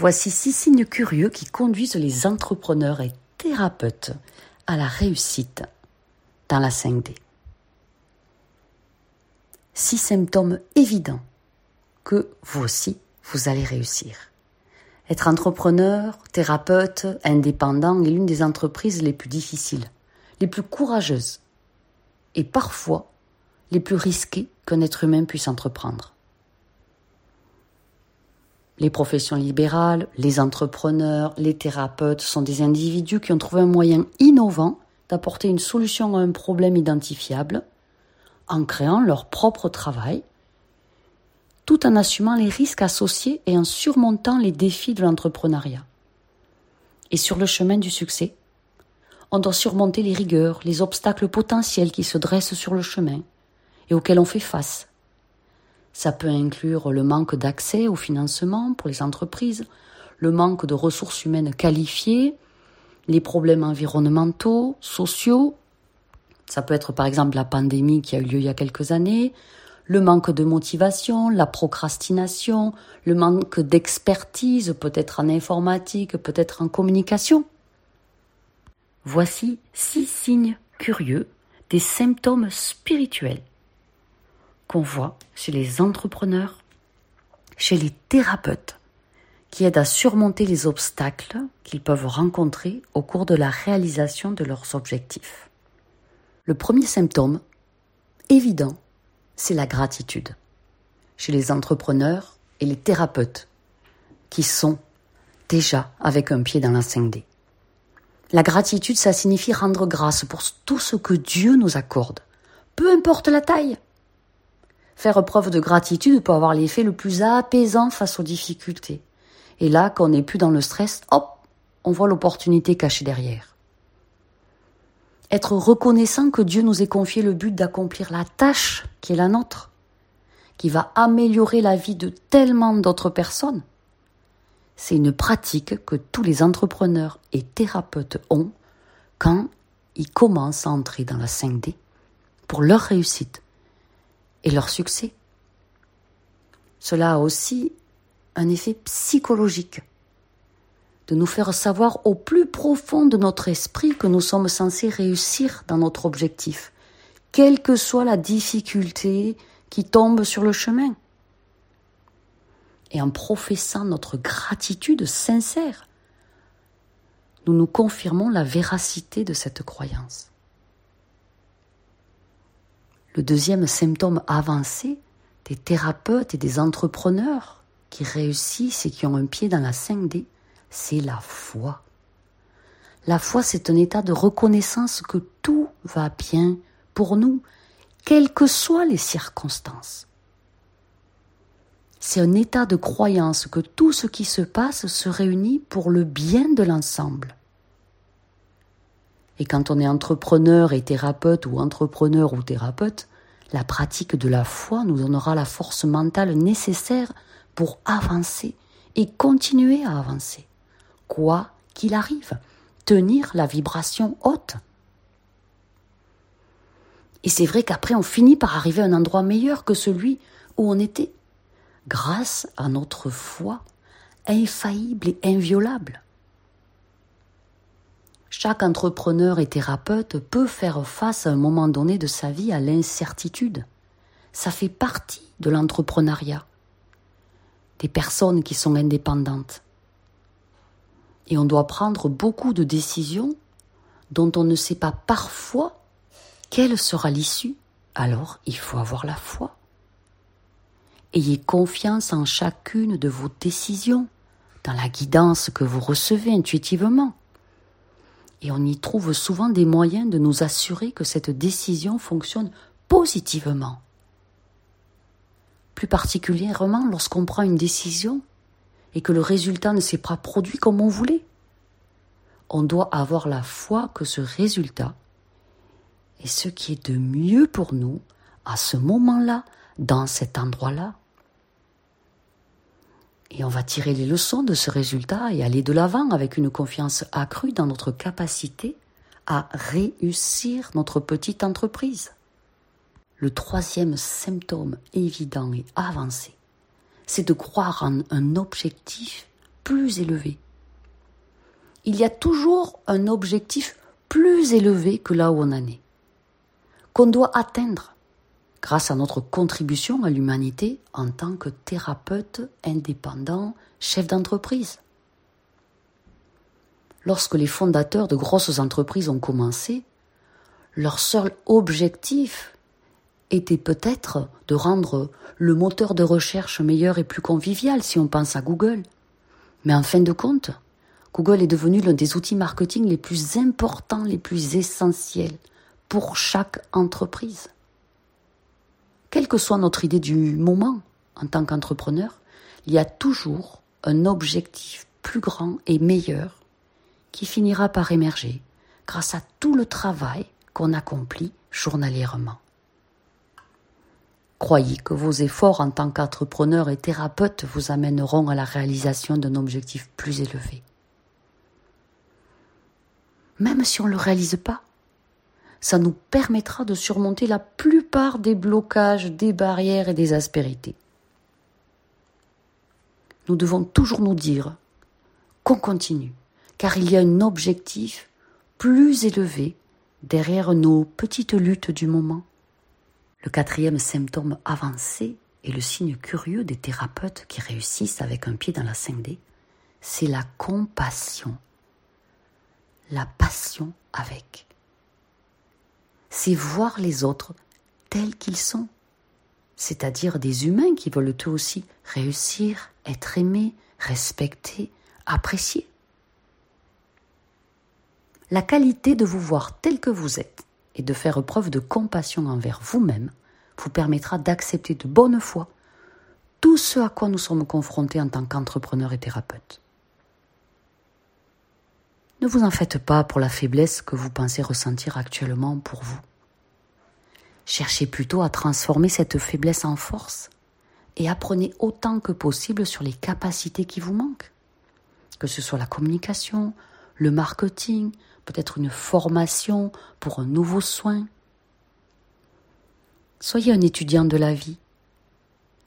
Voici six signes curieux qui conduisent les entrepreneurs et thérapeutes à la réussite dans la 5D. Six symptômes évidents que vous aussi, vous allez réussir. Être entrepreneur, thérapeute, indépendant est l'une des entreprises les plus difficiles, les plus courageuses et parfois les plus risquées qu'un être humain puisse entreprendre. Les professions libérales, les entrepreneurs, les thérapeutes sont des individus qui ont trouvé un moyen innovant d'apporter une solution à un problème identifiable en créant leur propre travail, tout en assumant les risques associés et en surmontant les défis de l'entrepreneuriat. Et sur le chemin du succès, on doit surmonter les rigueurs, les obstacles potentiels qui se dressent sur le chemin et auxquels on fait face. Ça peut inclure le manque d'accès au financement pour les entreprises, le manque de ressources humaines qualifiées, les problèmes environnementaux, sociaux. Ça peut être par exemple la pandémie qui a eu lieu il y a quelques années, le manque de motivation, la procrastination, le manque d'expertise, peut-être en informatique, peut-être en communication. Voici six signes curieux des symptômes spirituels qu'on voit chez les entrepreneurs, chez les thérapeutes, qui aident à surmonter les obstacles qu'ils peuvent rencontrer au cours de la réalisation de leurs objectifs. Le premier symptôme, évident, c'est la gratitude. Chez les entrepreneurs et les thérapeutes, qui sont déjà avec un pied dans la 5D. La gratitude, ça signifie rendre grâce pour tout ce que Dieu nous accorde, peu importe la taille. Faire preuve de gratitude peut avoir l'effet le plus apaisant face aux difficultés. Et là, quand on n'est plus dans le stress, hop, on voit l'opportunité cachée derrière. Être reconnaissant que Dieu nous ait confié le but d'accomplir la tâche qui est la nôtre, qui va améliorer la vie de tellement d'autres personnes. C'est une pratique que tous les entrepreneurs et thérapeutes ont quand ils commencent à entrer dans la 5D pour leur réussite et leur succès. Cela a aussi un effet psychologique, de nous faire savoir au plus profond de notre esprit que nous sommes censés réussir dans notre objectif, quelle que soit la difficulté qui tombe sur le chemin. Et en professant notre gratitude sincère, nous nous confirmons la véracité de cette croyance. Le deuxième symptôme avancé des thérapeutes et des entrepreneurs qui réussissent et qui ont un pied dans la 5D, c'est la foi. La foi, c'est un état de reconnaissance que tout va bien pour nous, quelles que soient les circonstances. C'est un état de croyance que tout ce qui se passe se réunit pour le bien de l'ensemble. Et quand on est entrepreneur et thérapeute ou entrepreneur ou thérapeute, la pratique de la foi nous donnera la force mentale nécessaire pour avancer et continuer à avancer, quoi qu'il arrive, tenir la vibration haute. Et c'est vrai qu'après on finit par arriver à un endroit meilleur que celui où on était, grâce à notre foi infaillible et inviolable. Chaque entrepreneur et thérapeute peut faire face à un moment donné de sa vie à l'incertitude. Ça fait partie de l'entrepreneuriat. Des personnes qui sont indépendantes. Et on doit prendre beaucoup de décisions dont on ne sait pas parfois quelle sera l'issue. Alors il faut avoir la foi. Ayez confiance en chacune de vos décisions, dans la guidance que vous recevez intuitivement et on y trouve souvent des moyens de nous assurer que cette décision fonctionne positivement. Plus particulièrement lorsqu'on prend une décision et que le résultat ne s'est pas produit comme on voulait. On doit avoir la foi que ce résultat est ce qui est de mieux pour nous à ce moment-là, dans cet endroit-là. Et on va tirer les leçons de ce résultat et aller de l'avant avec une confiance accrue dans notre capacité à réussir notre petite entreprise. Le troisième symptôme évident et avancé, c'est de croire en un objectif plus élevé. Il y a toujours un objectif plus élevé que là où on en est, qu'on doit atteindre grâce à notre contribution à l'humanité en tant que thérapeute indépendant, chef d'entreprise. Lorsque les fondateurs de grosses entreprises ont commencé, leur seul objectif était peut-être de rendre le moteur de recherche meilleur et plus convivial si on pense à Google. Mais en fin de compte, Google est devenu l'un des outils marketing les plus importants, les plus essentiels pour chaque entreprise. Que soit notre idée du moment en tant qu'entrepreneur, il y a toujours un objectif plus grand et meilleur qui finira par émerger grâce à tout le travail qu'on accomplit journalièrement. Croyez que vos efforts en tant qu'entrepreneur et thérapeute vous amèneront à la réalisation d'un objectif plus élevé. Même si on ne le réalise pas, ça nous permettra de surmonter la plupart des blocages, des barrières et des aspérités. Nous devons toujours nous dire qu'on continue, car il y a un objectif plus élevé derrière nos petites luttes du moment. Le quatrième symptôme avancé et le signe curieux des thérapeutes qui réussissent avec un pied dans la 5D, c'est la compassion, la passion avec. C'est voir les autres tels qu'ils sont, c'est-à-dire des humains qui veulent eux aussi réussir, être aimés, respectés, appréciés. La qualité de vous voir tel que vous êtes et de faire preuve de compassion envers vous-même vous permettra d'accepter de bonne foi tout ce à quoi nous sommes confrontés en tant qu'entrepreneurs et thérapeutes. Ne vous en faites pas pour la faiblesse que vous pensez ressentir actuellement pour vous. Cherchez plutôt à transformer cette faiblesse en force et apprenez autant que possible sur les capacités qui vous manquent, que ce soit la communication, le marketing, peut-être une formation pour un nouveau soin. Soyez un étudiant de la vie.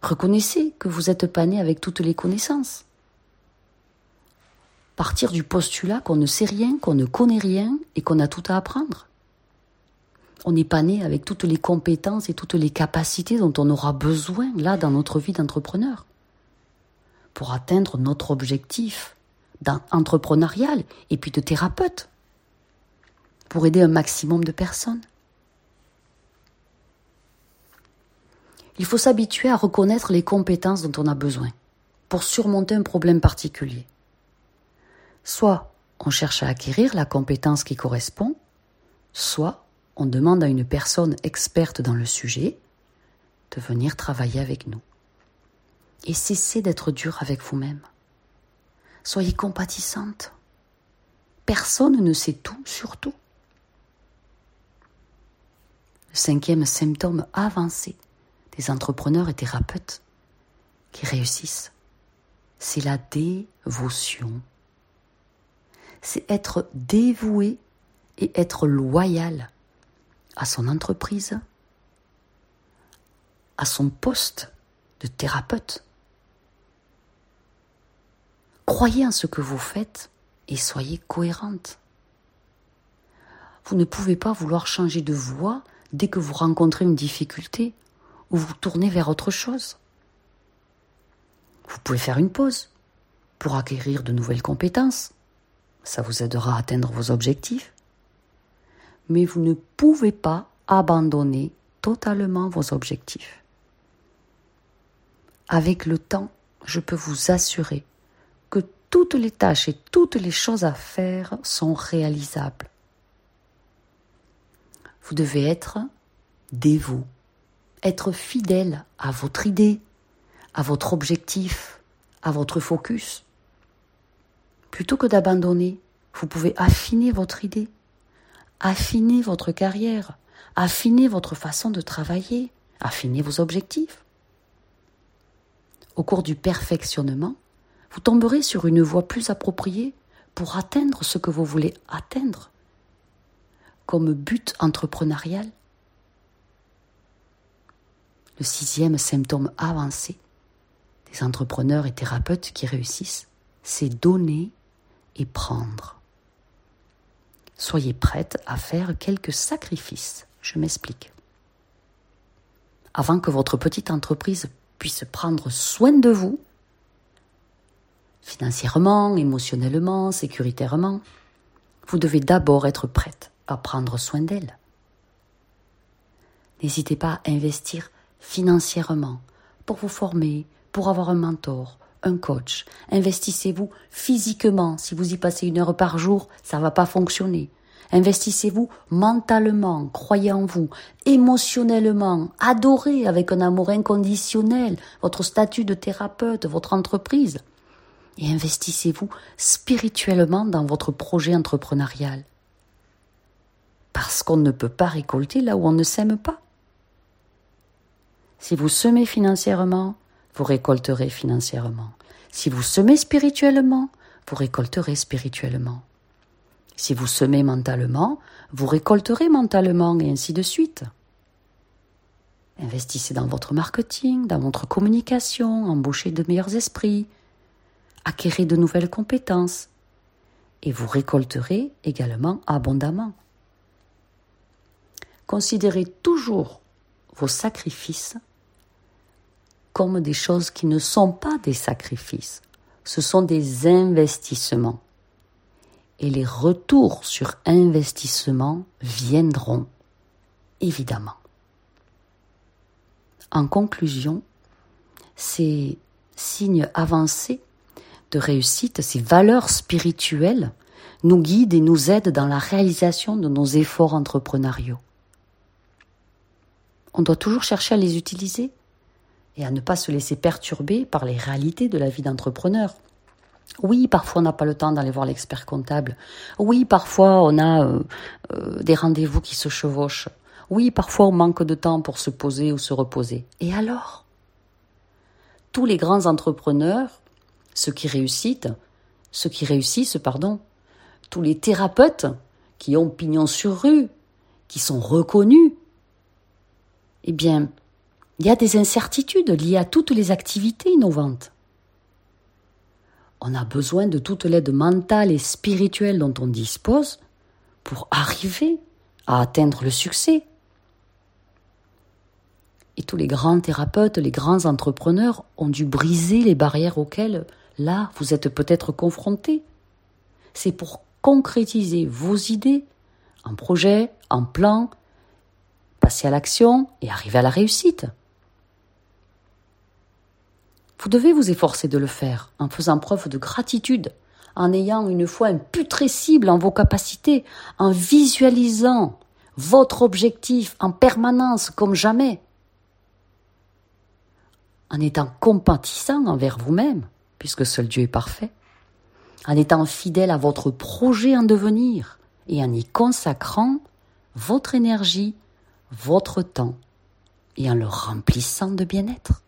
Reconnaissez que vous n'êtes pas né avec toutes les connaissances. Partir du postulat qu'on ne sait rien, qu'on ne connaît rien et qu'on a tout à apprendre. On n'est pas né avec toutes les compétences et toutes les capacités dont on aura besoin là dans notre vie d'entrepreneur pour atteindre notre objectif d'entrepreneurial et puis de thérapeute pour aider un maximum de personnes. Il faut s'habituer à reconnaître les compétences dont on a besoin pour surmonter un problème particulier. Soit on cherche à acquérir la compétence qui correspond, soit on demande à une personne experte dans le sujet de venir travailler avec nous. Et cessez d'être dur avec vous-même. Soyez compatissante. Personne ne sait tout sur tout. Le cinquième symptôme avancé des entrepreneurs et thérapeutes qui réussissent, c'est la dévotion. C'est être dévoué et être loyal à son entreprise, à son poste de thérapeute. Croyez en ce que vous faites et soyez cohérente. Vous ne pouvez pas vouloir changer de voie dès que vous rencontrez une difficulté ou vous tournez vers autre chose. Vous pouvez faire une pause pour acquérir de nouvelles compétences. Ça vous aidera à atteindre vos objectifs. Mais vous ne pouvez pas abandonner totalement vos objectifs. Avec le temps, je peux vous assurer que toutes les tâches et toutes les choses à faire sont réalisables. Vous devez être dévot être fidèle à votre idée, à votre objectif, à votre focus. Plutôt que d'abandonner, vous pouvez affiner votre idée, affiner votre carrière, affiner votre façon de travailler, affiner vos objectifs. Au cours du perfectionnement, vous tomberez sur une voie plus appropriée pour atteindre ce que vous voulez atteindre comme but entrepreneurial le sixième symptôme avancé des entrepreneurs et thérapeutes qui réussissent, c'est donner prendre. Soyez prête à faire quelques sacrifices. Je m'explique. Avant que votre petite entreprise puisse prendre soin de vous, financièrement, émotionnellement, sécuritairement, vous devez d'abord être prête à prendre soin d'elle. N'hésitez pas à investir financièrement pour vous former, pour avoir un mentor, un coach. Investissez-vous physiquement. Si vous y passez une heure par jour, ça ne va pas fonctionner. Investissez-vous mentalement, croyez en vous, émotionnellement, adorez avec un amour inconditionnel votre statut de thérapeute, votre entreprise. Et investissez-vous spirituellement dans votre projet entrepreneurial. Parce qu'on ne peut pas récolter là où on ne sème pas. Si vous semez financièrement, vous récolterez financièrement. Si vous semez spirituellement, vous récolterez spirituellement. Si vous semez mentalement, vous récolterez mentalement et ainsi de suite. Investissez dans votre marketing, dans votre communication, embauchez de meilleurs esprits, acquérez de nouvelles compétences et vous récolterez également abondamment. Considérez toujours vos sacrifices comme des choses qui ne sont pas des sacrifices, ce sont des investissements. Et les retours sur investissement viendront, évidemment. En conclusion, ces signes avancés de réussite, ces valeurs spirituelles, nous guident et nous aident dans la réalisation de nos efforts entrepreneuriaux. On doit toujours chercher à les utiliser et à ne pas se laisser perturber par les réalités de la vie d'entrepreneur. Oui, parfois on n'a pas le temps d'aller voir l'expert comptable. Oui, parfois on a euh, euh, des rendez-vous qui se chevauchent. Oui, parfois on manque de temps pour se poser ou se reposer. Et alors? Tous les grands entrepreneurs, ceux qui réussissent, ceux qui réussissent, pardon, tous les thérapeutes qui ont pignon sur rue, qui sont reconnus, eh bien, il y a des incertitudes liées à toutes les activités innovantes. On a besoin de toute l'aide mentale et spirituelle dont on dispose pour arriver à atteindre le succès. Et tous les grands thérapeutes, les grands entrepreneurs ont dû briser les barrières auxquelles, là, vous êtes peut-être confrontés. C'est pour concrétiser vos idées en projet, en plan, passer à l'action et arriver à la réussite. Vous devez vous efforcer de le faire en faisant preuve de gratitude, en ayant une foi imputrescible en vos capacités, en visualisant votre objectif en permanence comme jamais, en étant compatissant envers vous-même, puisque seul Dieu est parfait, en étant fidèle à votre projet en devenir et en y consacrant votre énergie, votre temps et en le remplissant de bien-être.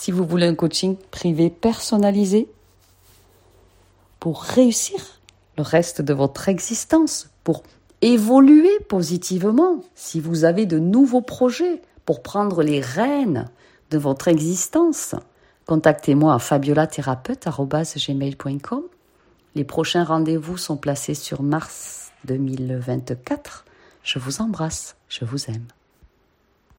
Si vous voulez un coaching privé personnalisé pour réussir le reste de votre existence, pour évoluer positivement, si vous avez de nouveaux projets pour prendre les rênes de votre existence, contactez-moi à fabiolathérapeute.gmail.com. Les prochains rendez-vous sont placés sur mars 2024. Je vous embrasse, je vous aime.